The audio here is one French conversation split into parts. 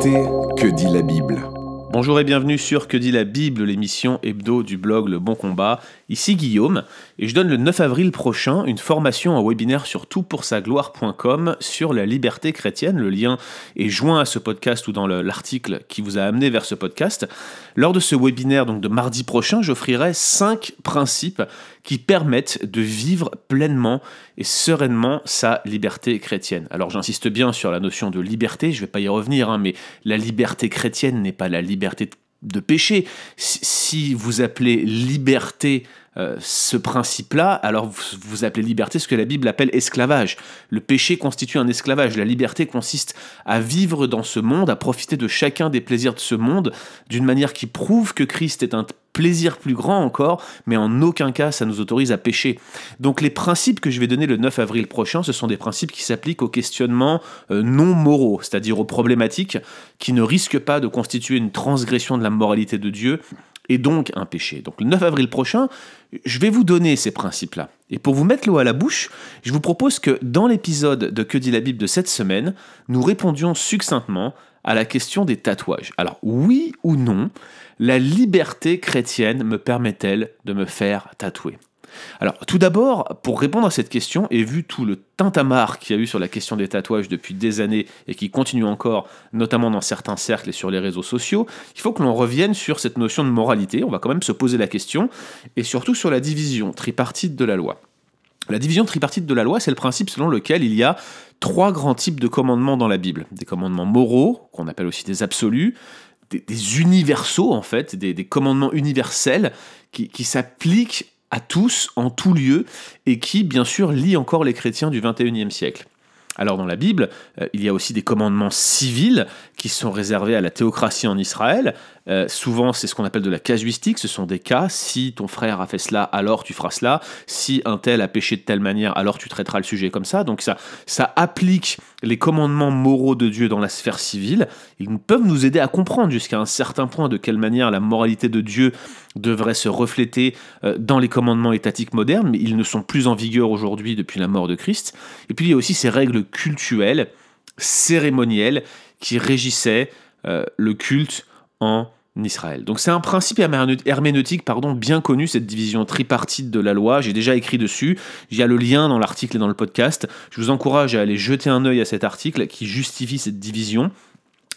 Que dit la Bible Bonjour et bienvenue sur Que dit la Bible, l'émission hebdo du blog Le Bon Combat. Ici Guillaume, et je donne le 9 avril prochain une formation en webinaire sur toutpoursagloire.com sur la liberté chrétienne. Le lien est joint à ce podcast ou dans l'article qui vous a amené vers ce podcast. Lors de ce webinaire, donc de mardi prochain, j'offrirai 5 principes qui permettent de vivre pleinement et sereinement sa liberté chrétienne. Alors j'insiste bien sur la notion de liberté, je ne vais pas y revenir, hein, mais la liberté chrétienne n'est pas la liberté de péché. Si vous appelez liberté euh, ce principe-là, alors vous, appelez liberté ce que la Bible appelle esclavage. Le péché constitue un esclavage. La liberté consiste à vivre dans ce monde, à profiter de chacun des plaisirs de ce monde d'une manière qui prouve que Christ est un plaisir plus grand encore, mais en aucun cas ça nous autorise à pécher. Donc les principes que je vais donner le 9 avril prochain, ce sont des principes qui s'appliquent aux questionnements euh, non moraux, c'est-à-dire aux problématiques qui ne risquent pas de constituer une transgression de la moralité de Dieu et donc un péché. Donc le 9 avril prochain, je vais vous donner ces principes-là. Et pour vous mettre l'eau à la bouche, je vous propose que dans l'épisode de Que dit la Bible de cette semaine, nous répondions succinctement à la question des tatouages. Alors oui ou non, la liberté chrétienne me permet-elle de me faire tatouer? Alors, tout d'abord, pour répondre à cette question, et vu tout le tintamarre qu'il y a eu sur la question des tatouages depuis des années et qui continue encore, notamment dans certains cercles et sur les réseaux sociaux, il faut que l'on revienne sur cette notion de moralité. On va quand même se poser la question, et surtout sur la division tripartite de la loi. La division tripartite de la loi, c'est le principe selon lequel il y a trois grands types de commandements dans la Bible. Des commandements moraux, qu'on appelle aussi des absolus, des, universaux en fait, des, commandements universels qui, s'appliquent à tous, en tout lieu, et qui bien sûr lient encore les chrétiens du 21e siècle. Alors dans la Bible, euh, il y a aussi des commandements civils qui sont réservés à la théocratie en Israël. Euh, souvent, c'est ce qu'on appelle de la casuistique. Ce sont des cas. Si ton frère a fait cela, alors tu feras cela. Si un tel a péché de telle manière, alors tu traiteras le sujet comme ça. Donc ça, ça applique les commandements moraux de Dieu dans la sphère civile. Ils peuvent nous aider à comprendre jusqu'à un certain point de quelle manière la moralité de Dieu devrait se refléter euh, dans les commandements étatiques modernes, mais ils ne sont plus en vigueur aujourd'hui depuis la mort de Christ. Et puis il y a aussi ces règles cultuelles, cérémonielles, qui régissaient euh, le culte en Israël. Donc c'est un principe herméneutique pardon, bien connu, cette division tripartite de la loi. J'ai déjà écrit dessus. Il y a le lien dans l'article et dans le podcast. Je vous encourage à aller jeter un œil à cet article qui justifie cette division.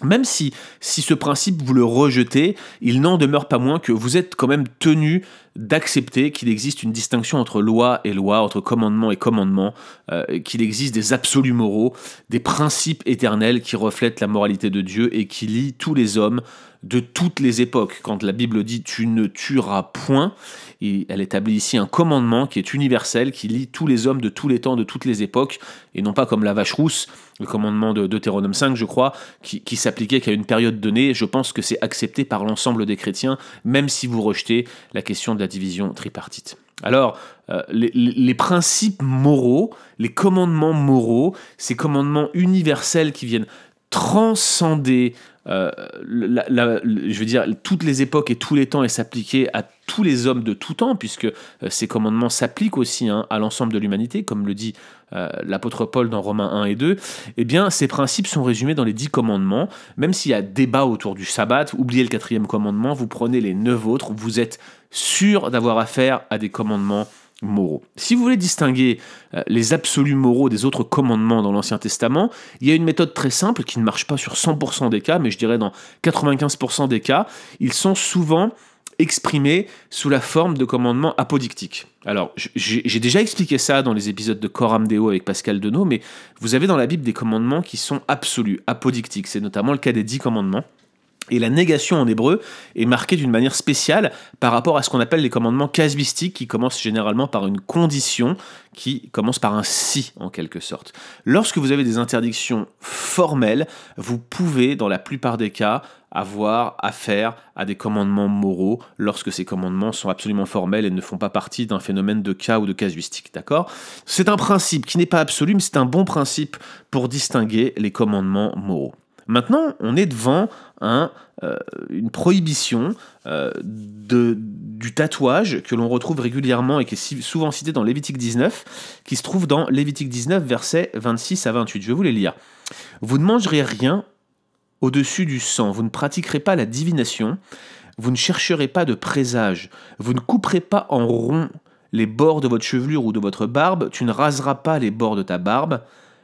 Même si, si ce principe vous le rejetez, il n'en demeure pas moins que vous êtes quand même tenu d'accepter qu'il existe une distinction entre loi et loi, entre commandement et commandement, euh, qu'il existe des absolus moraux, des principes éternels qui reflètent la moralité de Dieu et qui lient tous les hommes de toutes les époques. Quand la Bible dit tu ne tueras point, elle établit ici un commandement qui est universel, qui lie tous les hommes de tous les temps, de toutes les époques, et non pas comme la vache rousse, le commandement de Deutéronome 5, je crois, qui, s'appliquait qu'à une période donnée. Je pense que c'est accepté par l'ensemble des chrétiens, même si vous rejetez la question de la division tripartite. Alors, euh, les, principes moraux, les commandements moraux, ces commandements universels qui viennent transcender euh, je veux dire, toutes les époques et tous les temps et s'appliquer à tous les hommes de tout temps, puisque euh, ces commandements s'appliquent aussi hein, à l'ensemble de l'humanité, comme le dit euh, l'apôtre Paul dans Romains 1 et 2, eh bien, ces principes sont résumés dans les dix commandements. Même s'il y a débat autour du sabbat, oubliez le quatrième commandement, vous prenez les neuf autres, vous êtes sûr d'avoir affaire à des commandements moraux. Si vous voulez distinguer euh, les absolus moraux des autres commandements dans l'Ancien Testament, il y a une méthode très simple qui ne marche pas sur 100% des cas, mais je dirais dans 95% des cas, ils sont souvent exprimés sous la forme de commandements apodictiques. Alors, j'ai déjà expliqué ça dans les épisodes de Coram Deo avec Pascal Denot, mais vous avez dans la Bible des commandements qui sont absolus, apodictiques. C'est notamment le cas des dix commandements. Et la négation en hébreu est marquée d'une manière spéciale par rapport à ce qu'on appelle les commandements casuistiques qui commencent généralement par une condition qui commence par un si en quelque sorte. Lorsque vous avez des interdictions formelles, vous pouvez dans la plupart des cas avoir affaire à des commandements moraux lorsque ces commandements sont absolument formels et ne font pas partie d'un phénomène de cas ou de casuistique, d'accord? C'est un principe qui n'est pas absolu, mais c'est un bon principe pour distinguer les commandements moraux. Maintenant, on est devant euh, une prohibition euh, du tatouage que l'on retrouve régulièrement et qui est souvent cité dans Lévitique 19, qui se trouve dans Lévitique 19, versets 26 à 28. Je vais vous les lire. Vous ne mangerez rien au-dessus du sang. Vous ne pratiquerez pas la divination. Vous ne chercherez pas de présage. Vous ne couperez pas en rond les bords de votre chevelure ou de votre barbe. Tu ne raseras pas les bords de ta barbe.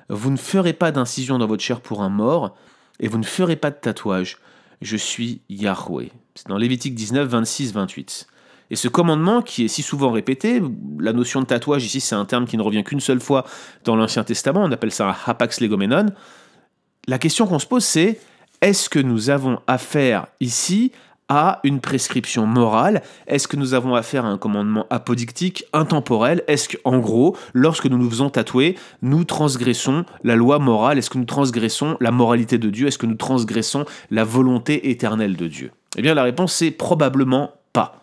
Vous ne ferez pas d'incision dans votre chair pour un mort. Et vous ne ferez pas de tatouage. Je suis Yahweh. C'est dans Lévitique 19, 26, 28. Et ce commandement qui est si souvent répété, la notion de tatouage ici c'est un terme qui ne revient qu'une seule fois dans l'Ancien Testament, on appelle ça un hapax legomenon. La question qu'on se pose c'est est-ce que nous avons affaire ici à une prescription morale. Est-ce que nous avons affaire à un commandement apodictique, intemporel? Est-ce qu'en gros, lorsque nous nous faisons tatouer, nous transgressons la loi morale? Est-ce que nous transgressons la moralité de Dieu? Est-ce que nous transgressons la volonté éternelle de Dieu? Eh bien la réponse c'est probablement pas.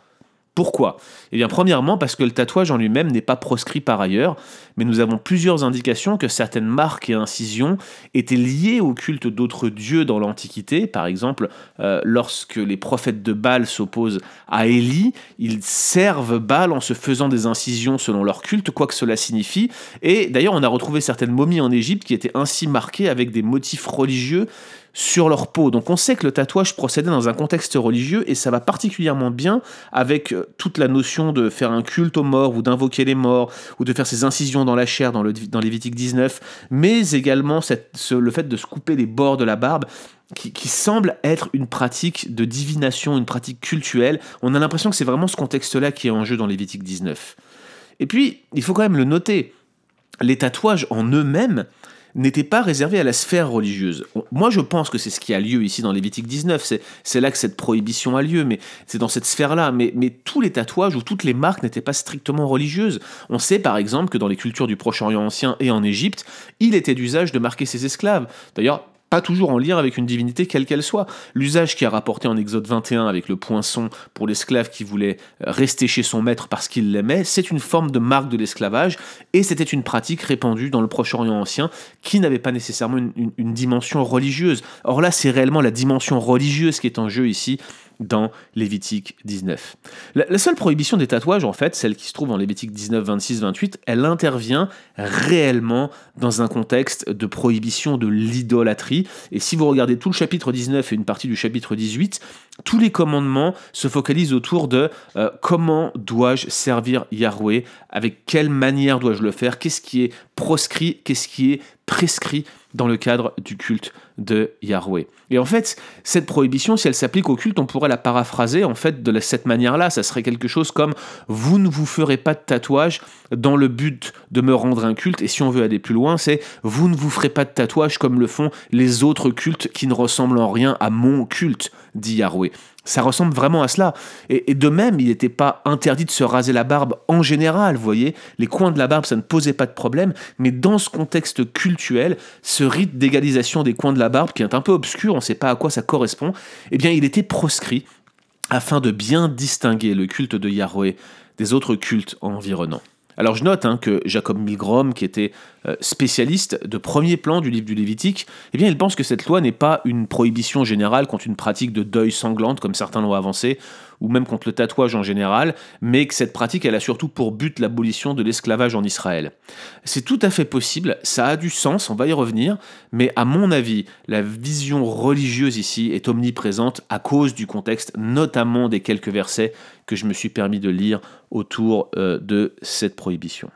Pourquoi? Eh bien, premièrement, parce que le tatouage en lui-même n'est pas proscrit par ailleurs, mais nous avons plusieurs indications que certaines marques et incisions étaient liées au culte d'autres dieux dans l'Antiquité. Par exemple, euh, lorsque les prophètes de Baal s'opposent à Élie, ils servent Baal en se faisant des incisions selon leur culte, quoi que cela signifie. Et d'ailleurs, on a retrouvé certaines momies en Égypte qui étaient ainsi marquées avec des motifs religieux sur leur peau. Donc on sait que le tatouage procédait dans un contexte religieux et ça va particulièrement bien avec euh, toute la notion de faire un culte aux morts ou d'invoquer les morts ou de faire ces incisions dans la chair dans, le, dans Lévitique 19, mais également le fait de se couper les bords de la barbe. Qui, semble être une pratique de divination, une pratique cultuelle. On a l'impression que c'est vraiment ce contexte-là qui est en jeu dans Lévitique 19. Et puis, il faut quand même le noter, les tatouages en eux-mêmes n'était pas réservé à la sphère religieuse. Moi, je pense que c'est ce qui a lieu ici dans Lévitique 19. C'est là que cette prohibition a lieu, mais c'est dans cette sphère-là. Mais, mais tous les tatouages ou toutes les marques n'étaient pas strictement religieuses. On sait par exemple que dans les cultures du Proche-Orient ancien et en Égypte, il était d'usage de marquer ses esclaves. D'ailleurs, toujours en lien avec une divinité quelle qu'elle soit. L'usage qui a rapporté en Exode 21 avec le poinçon pour l'esclave qui voulait rester chez son maître parce qu'il l'aimait, c'est une forme de marque de l'esclavage et c'était une pratique répandue dans le Proche-Orient ancien qui n'avait pas nécessairement une dimension religieuse. Or là, c'est réellement la dimension religieuse qui est en jeu ici dans Lévitique 19. La, seule prohibition des tatouages, en fait, celle qui se trouve en Lévitique 19, 26, 28, elle intervient réellement dans un contexte de prohibition de l'idolâtrie. Et si vous regardez tout le chapitre 19 et une partie du chapitre 18, tous les commandements se focalisent autour de euh, comment dois-je servir Yahweh, avec quelle manière dois-je le faire, qu'est-ce qui est proscrit, qu'est-ce qui est prescrit dans le cadre du culte de Yahweh. Et en fait, cette prohibition, si elle s'applique au culte, on pourrait la paraphraser en fait de cette manière-là. Ça serait quelque chose comme vous ne vous ferez pas de tatouage dans le but de me rendre un culte. Et si on veut aller plus loin, c'est vous ne vous ferez pas de tatouage comme le font les autres cultes qui ne ressemblent en rien à mon culte, dit Yahweh. Ça ressemble vraiment à cela. Et, de même, il n'était pas interdit de se raser la barbe en général, vous voyez. Les coins de la barbe, ça ne posait pas de problème. Mais dans ce contexte cultuel, ce rite d'égalisation des coins de la barbe, qui est un peu obscur, on ne sait pas à quoi ça correspond, eh bien, il était proscrit afin de bien distinguer le culte de Yahweh des autres cultes environnants. Alors je note hein, que Jacob Milgrom, qui était euh, spécialiste de premier plan du livre du Lévitique, eh bien il pense que cette loi n'est pas une prohibition générale contre une pratique de deuil sanglante, comme certains l'ont avancé, ou même contre le tatouage en général, mais que cette pratique, elle a surtout pour but l'abolition de l'esclavage en Israël. C'est tout à fait possible, ça a du sens, on va y revenir, mais à mon avis, la vision religieuse ici est omniprésente à cause du contexte, notamment des quelques versets que je me suis permis de lire autour euh, de cette prohibition.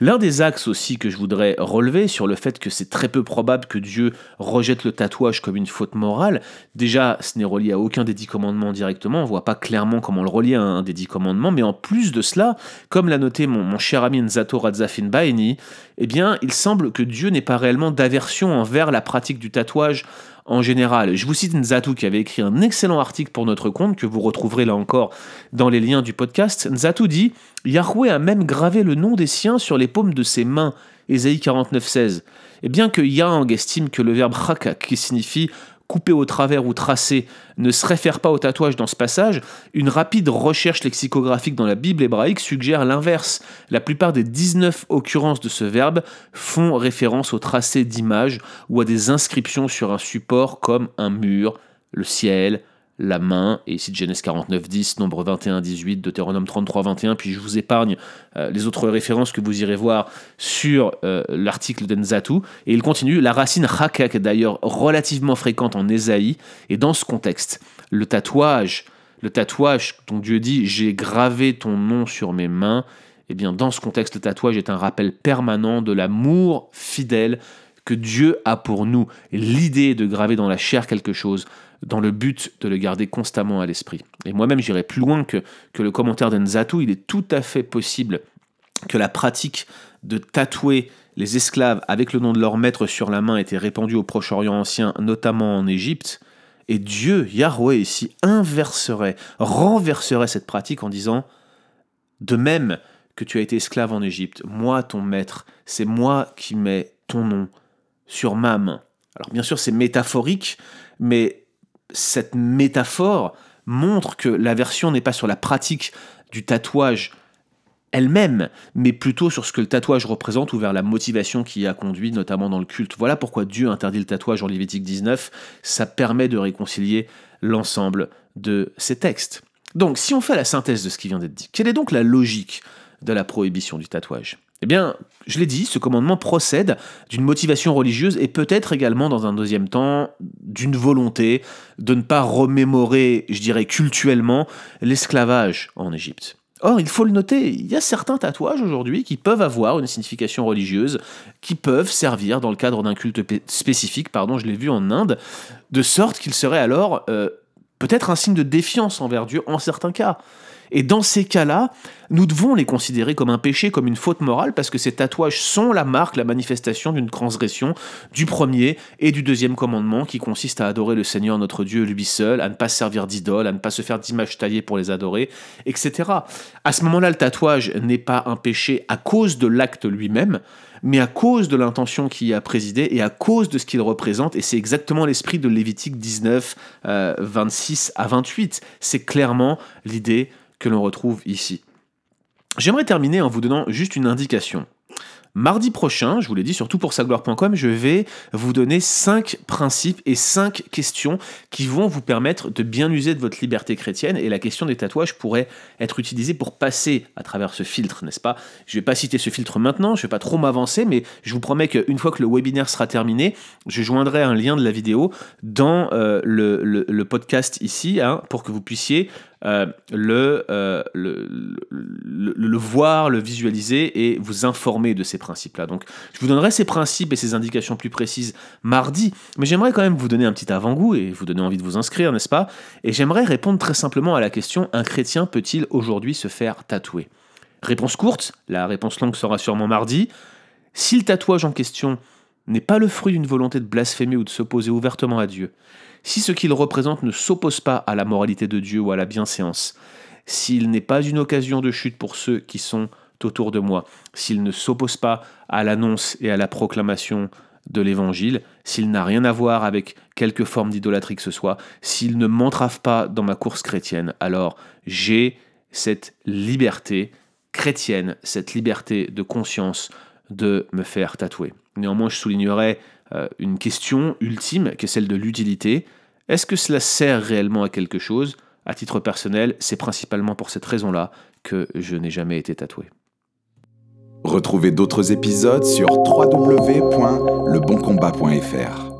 L'un des axes aussi que je voudrais relever sur le fait que c'est très peu probable que Dieu rejette le tatouage comme une faute morale, déjà ce n'est relié à aucun des dix commandements directement, on voit pas clairement comment le relier à un des dix commandements, mais en plus de cela, comme l'a noté mon, cher ami Nzato Radzafin Baeni, eh bien il semble que Dieu n'ait pas réellement d'aversion envers la pratique du tatouage en général. Je vous cite Nzatu qui avait écrit un excellent article pour notre compte que vous retrouverez là encore dans les liens du podcast. Nzatu dit Yahweh a même gravé le nom des siens sur les paumes de ses mains. Ésaïe 49.16. Et bien que Yang estime que le verbe chakak, qui signifie coupé au travers ou tracé ne se réfère pas au tatouage dans ce passage, une rapide recherche lexicographique dans la Bible hébraïque suggère l'inverse. La plupart des 19 occurrences de ce verbe font référence au tracé d'images ou à des inscriptions sur un support comme un mur, le ciel, la main, et ici de Genèse 49, 10, Nombre 21, 18, Deutéronome 33, 21, puis je vous épargne euh, les autres références que vous irez voir sur euh, l'article d'Enzatu, et il continue, la racine Hakak est d'ailleurs relativement fréquente en Ésaïe, et dans ce contexte, le tatouage, le tatouage dont Dieu dit j'ai gravé ton nom sur mes mains, eh bien dans ce contexte, le tatouage est un rappel permanent de l'amour fidèle que Dieu a pour nous. L'idée de graver dans la chair quelque chose dans le but de le garder constamment à l'esprit. Et moi-même, j'irai plus loin que, que le commentaire d'Enzatu. Il est tout à fait possible que la pratique de tatouer les esclaves avec le nom de leur maître sur la main était répandue au Proche-Orient ancien, notamment en Égypte. Et Dieu, Yahweh, ici, inverserait, renverserait cette pratique en disant De même que tu as été esclave en Égypte, moi, ton maître, c'est moi qui mets ton nom sur ma main. Alors bien sûr, c'est métaphorique, mais cette métaphore montre que la version n'est pas sur la pratique du tatouage elle-même, mais plutôt sur ce que le tatouage représente ou vers la motivation qui y a conduit, notamment dans le culte. Voilà pourquoi Dieu interdit le tatouage en Lévitique 19. Ça permet de réconcilier l'ensemble de ces textes. Donc, si on fait la synthèse de ce qui vient d'être dit, quelle est donc la logique de la prohibition du tatouage? Eh bien, je l'ai dit, ce commandement procède d'une motivation religieuse et peut-être également, dans un deuxième temps, d'une volonté de ne pas remémorer, je dirais cultuellement, l'esclavage en Égypte. Or, il faut le noter, il y a certains tatouages aujourd'hui qui peuvent avoir une signification religieuse, qui peuvent servir dans le cadre d'un culte spécifique, pardon, je l'ai vu en Inde, de sorte qu'il serait alors euh, peut-être un signe de défiance envers Dieu en certains cas. Et dans ces cas-là, nous devons les considérer comme un péché, comme une faute morale, parce que ces tatouages sont la marque, la manifestation d'une transgression du premier et du deuxième commandement, qui consiste à adorer le Seigneur notre Dieu lui seul, à ne pas se servir d'idole, à ne pas se faire d'images taillées pour les adorer, etc. À ce moment-là, le tatouage n'est pas un péché à cause de l'acte lui-même, mais à cause de l'intention qui y a présidé et à cause de ce qu'il représente. Et c'est exactement l'esprit de Lévitique 19, 26 euh, à 28. C'est clairement l'idée que l'on retrouve ici. J'aimerais terminer en vous donnant juste une indication. Mardi prochain, je vous l'ai dit sur toutpoursagloire.com, je vais vous donner 5 principes et 5 questions qui vont vous permettre de bien user de votre liberté chrétienne. Et la question des tatouages pourrait être utilisée pour passer à travers ce filtre, n'est-ce pas? Je ne vais pas citer ce filtre maintenant, je ne vais pas trop m'avancer, mais je vous promets qu'une fois que le webinaire sera terminé, je joindrai un lien de la vidéo dans euh, le, podcast ici hein, pour que vous puissiez euh, euh, le, le, le, voir, le visualiser et vous informer de ces principes-là. Donc, je vous donnerai ces principes et ces indications plus précises mardi, mais j'aimerais quand même vous donner un petit avant-goût et vous donner envie de vous inscrire, n'est-ce pas? Et j'aimerais répondre très simplement à la question un chrétien peut-il aujourd'hui se faire tatouer? Réponse courte, la réponse longue sera sûrement mardi. Si le tatouage en question n'est pas le fruit d'une volonté de blasphémer ou de s'opposer ouvertement à Dieu, si ce qu'il représente ne s'oppose pas à la moralité de Dieu ou à la bienséance, s'il n'est pas une occasion de chute pour ceux qui sont autour de moi, s'il ne s'oppose pas à l'annonce et à la proclamation de l'Évangile, s'il n'a rien à voir avec quelque forme d'idolâtrie que ce soit, s'il ne m'entrave pas dans ma course chrétienne, alors j'ai cette liberté chrétienne, cette liberté de conscience de me faire tatouer. Néanmoins, je soulignerai euh, une question ultime, qui est celle de l'utilité. Est-ce que cela sert réellement à quelque chose? À titre personnel, c'est principalement pour cette raison-là que je n'ai jamais été tatoué. Retrouvez d'autres épisodes sur www.leboncombat.fr.